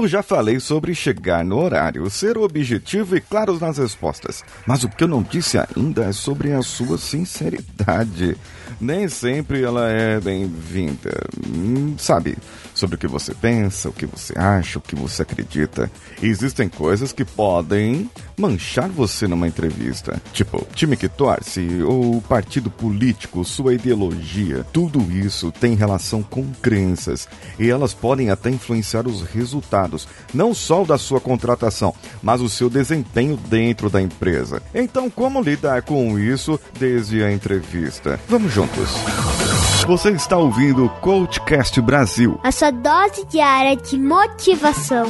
Eu já falei sobre chegar no horário, ser objetivo e claro nas respostas. Mas o que eu não disse ainda é sobre a sua sinceridade. Nem sempre ela é bem-vinda. Hum, sabe, sobre o que você pensa, o que você acha, o que você acredita. Existem coisas que podem manchar você numa entrevista. Tipo, time que torce, ou partido político, sua ideologia. Tudo isso tem relação com crenças. E elas podem até influenciar os resultados, não só da sua contratação, mas o seu desempenho dentro da empresa. Então, como lidar com isso desde a entrevista? Vamos juntos. Você está ouvindo o Coachcast Brasil. A sua dose diária de motivação.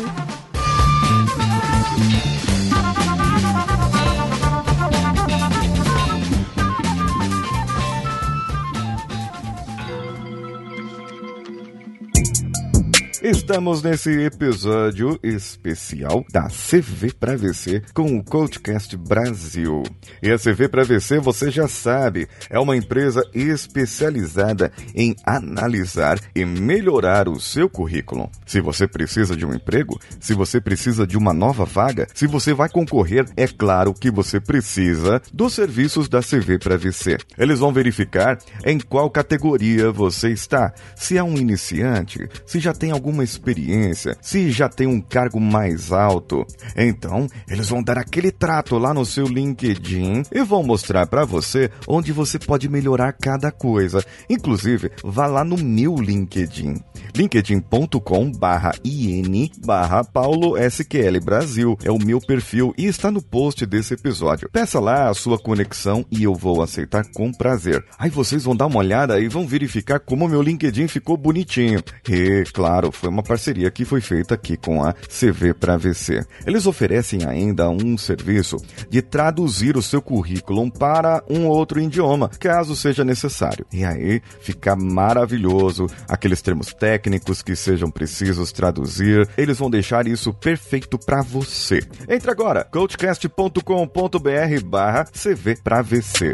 Estamos nesse episódio especial da CV para VC com o Coachcast Brasil. E a CV para VC, você já sabe, é uma empresa especializada em analisar e melhorar o seu currículo. Se você precisa de um emprego, se você precisa de uma nova vaga, se você vai concorrer, é claro que você precisa dos serviços da CV para VC. Eles vão verificar em qual categoria você está, se é um iniciante, se já tem algum alguma experiência, se já tem um cargo mais alto, então eles vão dar aquele trato lá no seu LinkedIn e vão mostrar para você onde você pode melhorar cada coisa. Inclusive, vá lá no meu LinkedIn, linkedin.com barra in barra paulo SQL Brasil. É o meu perfil e está no post desse episódio. Peça lá a sua conexão e eu vou aceitar com prazer. Aí vocês vão dar uma olhada e vão verificar como meu LinkedIn ficou bonitinho. E, claro, foi uma parceria que foi feita aqui com a CV para VC. Eles oferecem ainda um serviço de traduzir o seu currículo para um outro idioma, caso seja necessário. E aí fica maravilhoso, aqueles termos técnicos que sejam precisos traduzir, eles vão deixar isso perfeito para você. Entre agora, coachcast.com.br barra CV VC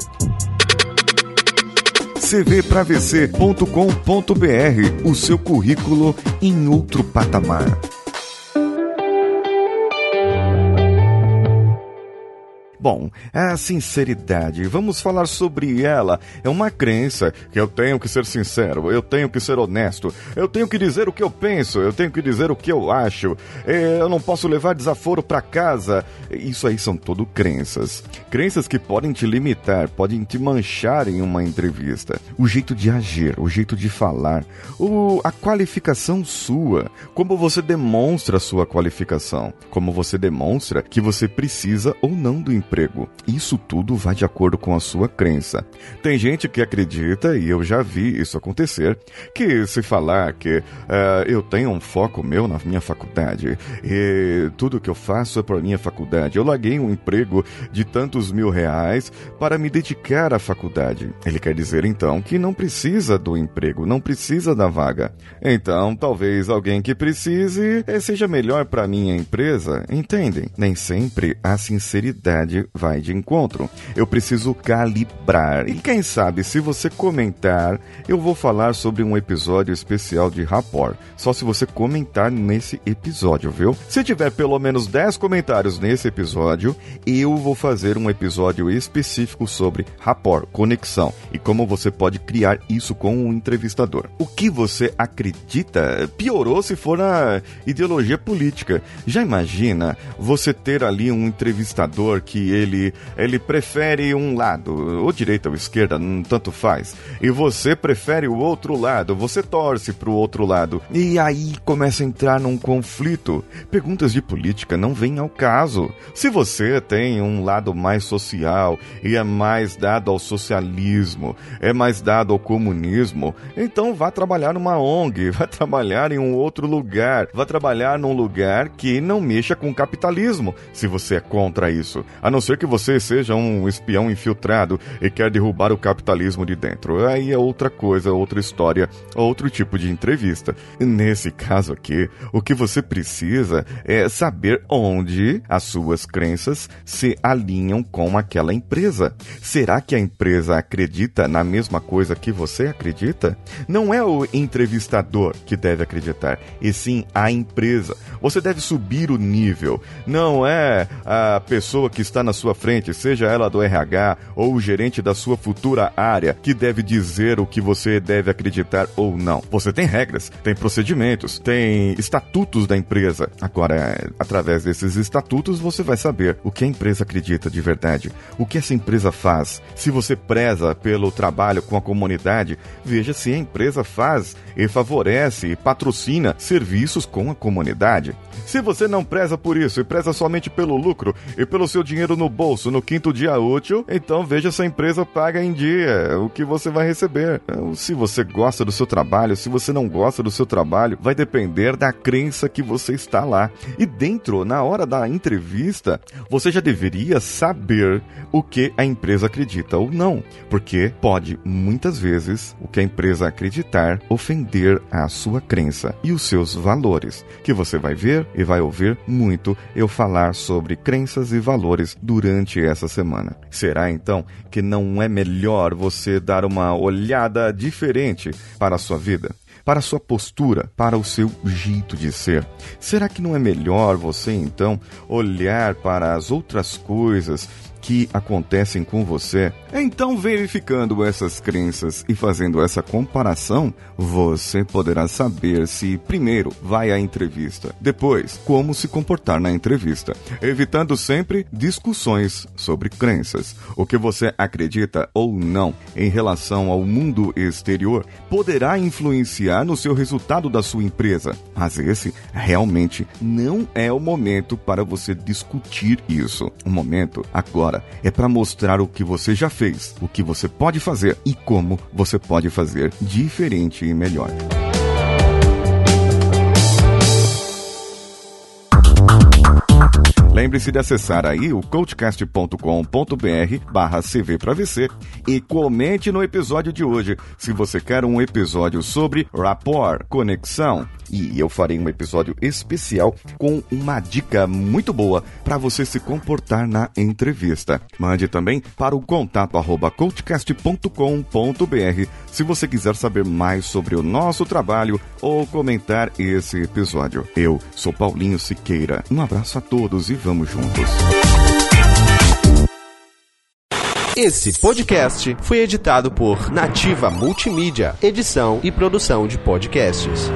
cvpravc.com.br, o seu currículo em outro patamar. Bom, a sinceridade, vamos falar sobre ela. É uma crença que eu tenho que ser sincero, eu tenho que ser honesto, eu tenho que dizer o que eu penso, eu tenho que dizer o que eu acho, é, eu não posso levar desaforo para casa. Isso aí são tudo crenças. Crenças que podem te limitar, podem te manchar em uma entrevista. O jeito de agir, o jeito de falar, o, a qualificação sua, como você demonstra a sua qualificação, como você demonstra que você precisa ou não do emprego emprego. Isso tudo vai de acordo com a sua crença. Tem gente que acredita, e eu já vi isso acontecer, que se falar que uh, eu tenho um foco meu na minha faculdade e tudo que eu faço é para minha faculdade, eu larguei um emprego de tantos mil reais para me dedicar à faculdade. Ele quer dizer então que não precisa do emprego, não precisa da vaga. Então, talvez alguém que precise eh, seja melhor para minha empresa, entendem? Nem sempre a sinceridade vai de encontro. Eu preciso calibrar. E quem sabe, se você comentar, eu vou falar sobre um episódio especial de Rapport. Só se você comentar nesse episódio, viu? Se tiver pelo menos 10 comentários nesse episódio, eu vou fazer um episódio específico sobre Rapport, conexão, e como você pode criar isso com o um entrevistador. O que você acredita piorou se for na ideologia política. Já imagina você ter ali um entrevistador que ele, ele prefere um lado, ou direita ou esquerda, tanto faz, e você prefere o outro lado, você torce para o outro lado, e aí começa a entrar num conflito. Perguntas de política não vêm ao caso. Se você tem um lado mais social e é mais dado ao socialismo, é mais dado ao comunismo, então vá trabalhar numa ONG, vá trabalhar em um outro lugar, vá trabalhar num lugar que não mexa com o capitalismo, se você é contra isso. A ser que você seja um espião infiltrado e quer derrubar o capitalismo de dentro. Aí é outra coisa, outra história, outro tipo de entrevista. Nesse caso aqui, o que você precisa é saber onde as suas crenças se alinham com aquela empresa. Será que a empresa acredita na mesma coisa que você acredita? Não é o entrevistador que deve acreditar, e sim a empresa. Você deve subir o nível. Não é a pessoa que está na sua frente, seja ela do RH ou o gerente da sua futura área, que deve dizer o que você deve acreditar ou não. Você tem regras, tem procedimentos, tem estatutos da empresa. Agora, através desses estatutos, você vai saber o que a empresa acredita de verdade, o que essa empresa faz. Se você preza pelo trabalho com a comunidade, veja se a empresa faz e favorece e patrocina serviços com a comunidade. Se você não preza por isso e preza somente pelo lucro e pelo seu dinheiro no bolso no quinto dia útil, então veja se a empresa paga em dia o que você vai receber. Então, se você gosta do seu trabalho, se você não gosta do seu trabalho, vai depender da crença que você está lá. E dentro, na hora da entrevista, você já deveria saber o que a empresa acredita ou não, porque pode muitas vezes o que a empresa acreditar ofender a sua crença e os seus valores, que você vai ver e vai ouvir muito eu falar sobre crenças e valores durante essa semana. Será então que não é melhor você dar uma olhada diferente para a sua vida? para a sua postura, para o seu jeito de ser. Será que não é melhor você então olhar para as outras coisas que acontecem com você. Então, verificando essas crenças e fazendo essa comparação, você poderá saber se, primeiro, vai à entrevista, depois, como se comportar na entrevista, evitando sempre discussões sobre crenças. O que você acredita ou não em relação ao mundo exterior poderá influenciar no seu resultado da sua empresa, mas esse realmente não é o momento para você discutir isso. O momento agora é para mostrar o que você já fez, o que você pode fazer e como você pode fazer diferente e melhor. Lembre-se de acessar aí o coachcast.com.br barra CV para VC e comente no episódio de hoje se você quer um episódio sobre rapport, conexão, e eu farei um episódio especial com uma dica muito boa para você se comportar na entrevista. Mande também para o contato arroba coachcast.com.br se você quiser saber mais sobre o nosso trabalho ou comentar esse episódio. Eu sou Paulinho Siqueira. Um abraço a todos e vamos juntos. Esse podcast foi editado por Nativa Multimídia, edição e produção de podcasts.